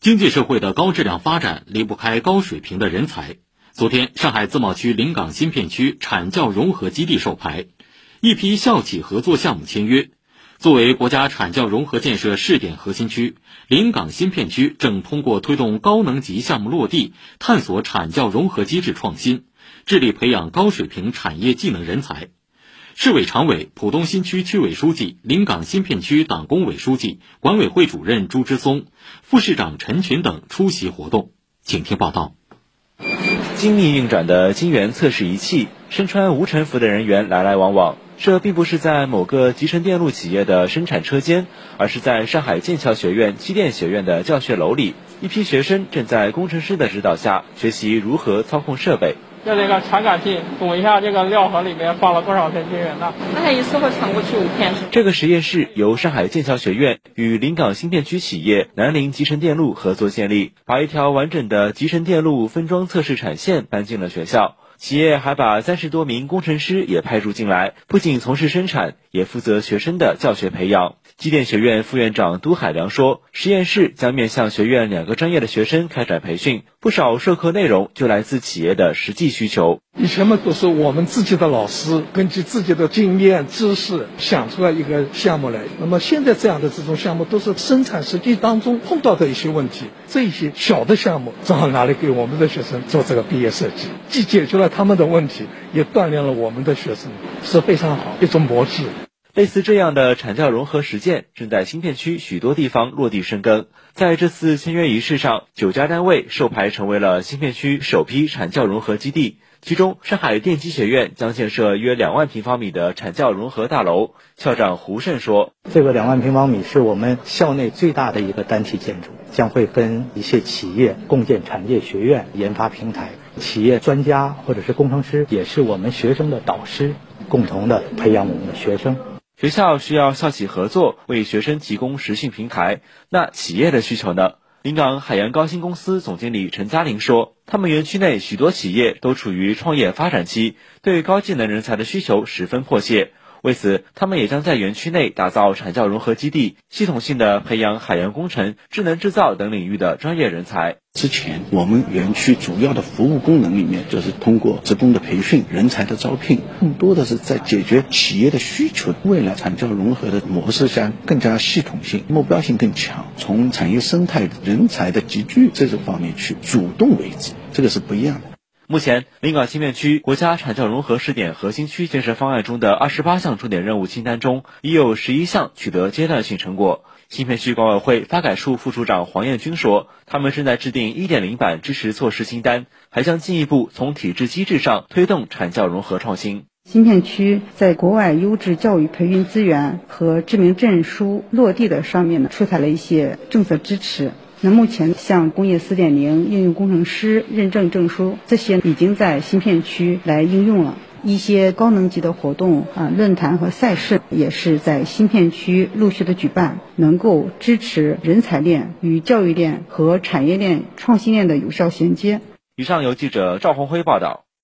经济社会的高质量发展离不开高水平的人才。昨天，上海自贸区临港新片区产教融合基地授牌，一批校企合作项目签约。作为国家产教融合建设试点核心区，临港新片区正通过推动高能级项目落地，探索产教融合机制创新，致力培养高水平产业技能人才。市委常委、浦东新区区委书记、临港新片区党工委书记、管委会主任朱之松、副市长陈群等出席活动。请听报道。精密运转的金源测试仪器，身穿无尘服的人员来来往往。这并不是在某个集成电路企业的生产车间，而是在上海剑桥学院机电学院的教学楼里，一批学生正在工程师的指导下学习如何操控设备。用这个传感器赌一下，这个料盒里面放了多少片晶圆呢？那它一次会传过去五片。这个实验室由上海剑桥学院与临港新片区企业南陵集成电路合作建立，把一条完整的集成电路分装测试产线搬进了学校。企业还把三十多名工程师也派驻进来，不仅从事生产，也负责学生的教学培养。机电学院副院长都海良说：“实验室将面向学院两个专业的学生开展培训，不少授课内容就来自企业的实际需求。以前嘛，都是我们自己的老师根据自己的经验知识想出来一个项目来。那么现在这样的这种项目，都是生产实际当中碰到的一些问题。这一些小的项目正好拿来给我们的学生做这个毕业设计，既解决了他们的问题，也锻炼了我们的学生，是非常好一种模式。”类似这样的产教融合实践正在新片区许多地方落地生根。在这次签约仪式上，九家单位授牌成为了新片区首批产教融合基地。其中，上海电机学院将建设约两万平方米的产教融合大楼。校长胡胜说：“这个两万平方米是我们校内最大的一个单体建筑，将会跟一些企业共建产业学院研发平台，企业专家或者是工程师也是我们学生的导师，共同的培养我们的学生。”学校需要校企合作，为学生提供实训平台。那企业的需求呢？临港海洋高新公司总经理陈嘉玲说：“他们园区内许多企业都处于创业发展期，对高技能人才的需求十分迫切。为此，他们也将在园区内打造产教融合基地，系统性的培养海洋工程、智能制造等领域的专业人才。”之前我们园区主要的服务功能里面，就是通过职工的培训、人才的招聘，更多的是在解决企业的需求。未来产教融合的模式下，更加系统性、目标性更强，从产业生态、人才的集聚这种方面去主动为之，这个是不一样的。目前，临港新片区国家产教融合试点核心区建设方案中的二十八项重点任务清单中，已有十一项取得阶段性成果。新片区管委会发改处副处长黄彦军说，他们正在制定一点零版支持措施清单，还将进一步从体制机制上推动产教融合创新。新片区在国外优质教育培训资源和知名证书落地的上面呢，出台了一些政策支持。那目前像工业四点零应用工程师认证证书这些已经在新片区来应用了。一些高能级的活动啊，论坛和赛事也是在新片区陆续的举办，能够支持人才链与教育链和产业链、创新链的有效衔接。以上由记者赵红辉报道。